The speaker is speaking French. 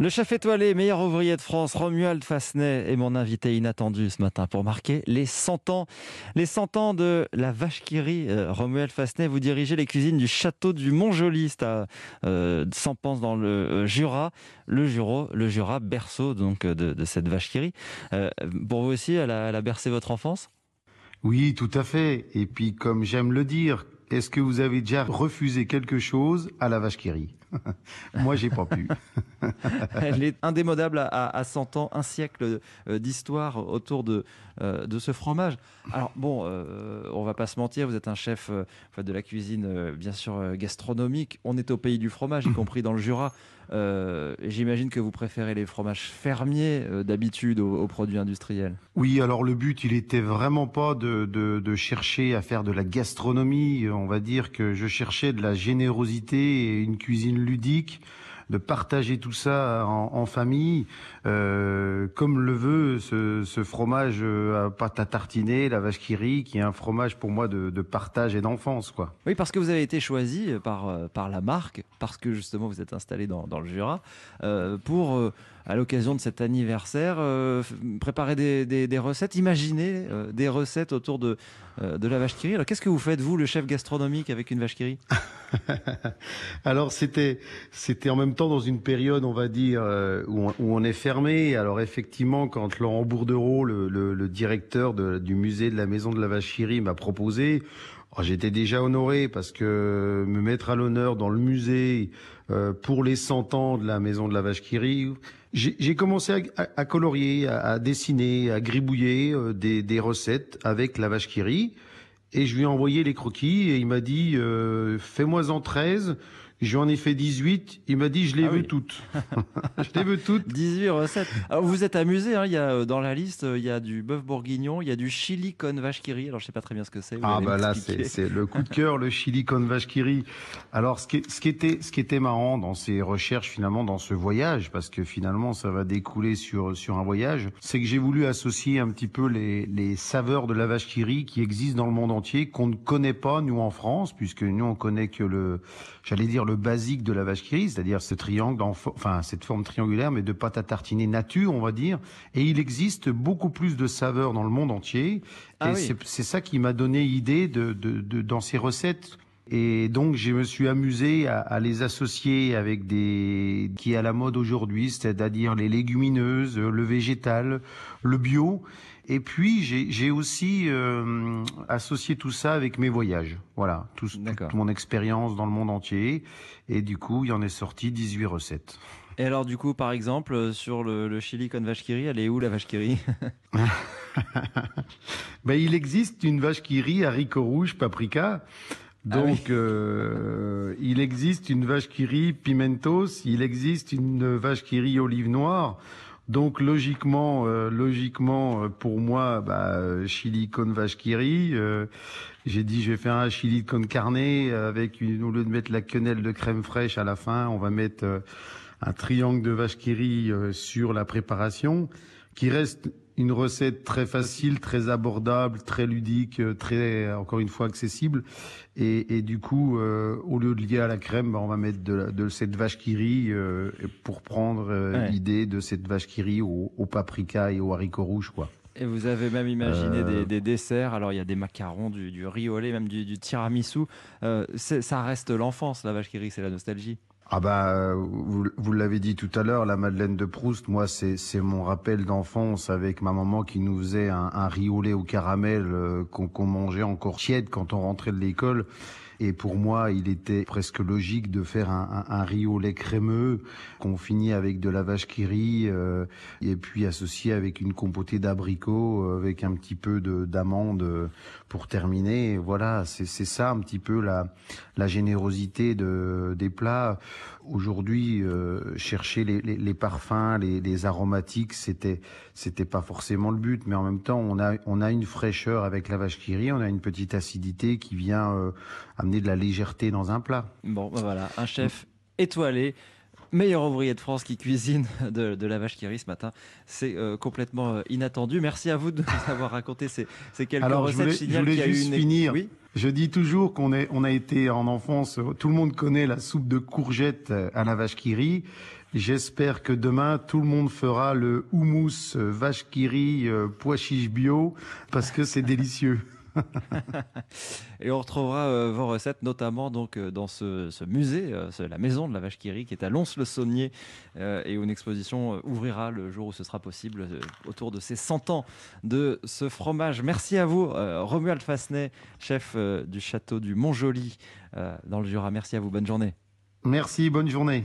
Le chef étoilé, meilleur ouvrier de France, Romuald Fasnet est mon invité inattendu ce matin pour marquer les 100 ans. Les 100 ans de la vache qui. Euh, Romuald Fasnet, vous dirigez les cuisines du château du Mont-Joli, à euh, Sampans dans le euh, Jura. Le Jura, le Jura berceau donc de, cette vache qui pour vous aussi, elle a bercé votre enfance? Oui, tout à fait. Et puis, comme j'aime le dire, est-ce que vous avez déjà refusé quelque chose à la vache qui Moi, j'ai pas pu. Elle est indémodable à, 100 ans, un siècle euh, d'histoire autour de, euh, de ce fromage. Alors bon, euh, on va pas se mentir, vous êtes un chef de la cuisine, bien sûr, gastronomique. On est au pays du fromage, y compris dans le Jura. J'imagine que vous préférez les fromages fermiers d'habitude aux, produits industriels. Oui, alors le but, il était vraiment pas de, de, de chercher à faire de la gastronomie. On va dire que je cherchais de la générosité et une cuisine ludique de partager tout ça en, famille, euh, comme le veut ce, fromage euh, à pâte à tartiner, la vache qui rit, qui est un fromage pour moi de, partage et d'enfance, quoi. Oui, parce que vous avez été choisi par euh, par la marque, parce que justement vous êtes installé dans, dans le Jura, pour à l'occasion de cet anniversaire, préparer des, des, recettes, imaginer des recettes autour de, de la vache qui rit. Alors qu'est-ce que vous faites, vous, le chef gastronomique, avec une vache qui rit? Alors c'était c'était en même temps dans une période, on va dire, euh, où on, est fermé. Alors effectivement, quand Laurent Bourdereau, le, le, directeur du musée de la Maison de la Vacherie, m'a proposé, oh, j'étais déjà honoré parce que me mettre à l'honneur dans le musée euh, pour les 100 ans de la Maison de la Vache qui j'ai commencé à, colorier, à, dessiner, à gribouiller euh, des, recettes avec la vache qui et je lui ai envoyé les croquis et il m'a dit fais-moi en 13 J'en ai fait 18. Il m'a dit, je les ah veux toutes. je les veux toutes. 18 recettes. Alors, vous êtes amusé, hein, il y a, euh, dans la liste, euh, il y a du bœuf bourguignon, il y a du chili con vache qui Alors, je sais pas très bien ce que c'est. Ah, bah là, c'est le coup de cœur, le chili con vache qui Alors, ce qui, ce qui était, ce qui était marrant dans ces recherches, finalement, dans ce voyage, parce que finalement, ça va découler sur, sur un voyage, c'est que j'ai voulu associer un petit peu les, les saveurs de la vache qui qui existent dans le monde entier, qu'on ne connaît pas, nous, en France, puisque nous, on connaît que le, j'allais dire, le basique de la vache qui c'est-à-dire ce triangle, enfin cette forme triangulaire, mais de pâte à tartiner nature, on va dire. Et il existe beaucoup plus de saveurs dans le monde entier. Ah et c'est ça qui m'a donné idée de, de, dans ces recettes. Et donc, je me suis amusé à, à, les associer avec des qui est à la mode aujourd'hui, c'est-à-dire les légumineuses, le végétal, le bio. Et puis j'ai aussi euh, associé tout ça avec mes voyages. Voilà, tout, toute mon expérience dans le monde entier. Et du coup, il y en est sorti 18 recettes. Et alors du coup, par exemple, euh, sur le, le chili con vache qui elle est où la vache qui ben, Il existe une vache qui haricot rouge, paprika. Ah Donc, euh, il existe une vache qui pimentos, il existe une vache qui olive noire. Donc logiquement, euh, logiquement euh, pour moi, bah, chili con vache euh, j'ai dit je vais faire un chili con carne avec une, au lieu de mettre la quenelle de crème fraîche à la fin, on va mettre un triangle de vache qui sur la préparation, qui reste une recette très facile, très abordable, très ludique, euh, très encore une fois accessible. Et, du coup, euh, au lieu de lier à la crème, bah, on va mettre de, cette vache qui rit euh, pour prendre l'idée de cette vache qui rit au, paprika et au haricot rouge, quoi. Et vous avez même imaginé des, desserts. Alors il y a des macarons, du, du riz au lait, même du, du tiramisu. ça reste l'enfance, la vache qui rit, c'est la nostalgie. Ah bah vous, vous l'avez dit tout à l'heure, la Madeleine de Proust, moi c'est mon rappel d'enfance avec ma maman qui nous faisait un, un riz au lait au caramel euh, qu'on mangeait encore tiède quand on rentrait de l'école et pour moi, il était presque logique de faire un, un, un riz au lait crémeux qu'on finit avec de la vache qui rit euh, et puis associé avec une compotée d'abricots euh, avec un petit peu d'amandes euh, pour terminer. Voilà, c'est ça un petit peu la, la générosité de, des plats. Aujourd'hui, euh, chercher les, les, les, parfums, les, les aromatiques, c'était c'était pas forcément le but, mais en même temps, on a on a une fraîcheur avec la vache qui rit, on a une petite acidité qui vient amener de la légèreté dans un plat. Bon, ben voilà, un chef étoilé meilleur ouvrier de France qui cuisine de, la vache qui rit ce matin. C'est complètement inattendu. Merci à vous de nous avoir raconté ces, quelques Alors, recettes. Je voulais, je juste finir. Oui je dis toujours qu'on on a été en enfance, tout le monde connaît la soupe de courgettes à la vache qui rit. J'espère que demain, tout le monde fera le houmous euh, vache qui rit euh, pois chiche bio parce que c'est délicieux. et on retrouvera euh, vos recettes notamment donc dans ce, musée, la maison de la vache qui qui est à Lons-le-Saunier et où une exposition ouvrira le jour où ce sera possible autour de ces 100 ans de ce fromage. Merci à vous, Romuald Fasnet, chef du château du Montjoli dans le Jura. Merci à vous. Bonne journée. Merci. Bonne journée.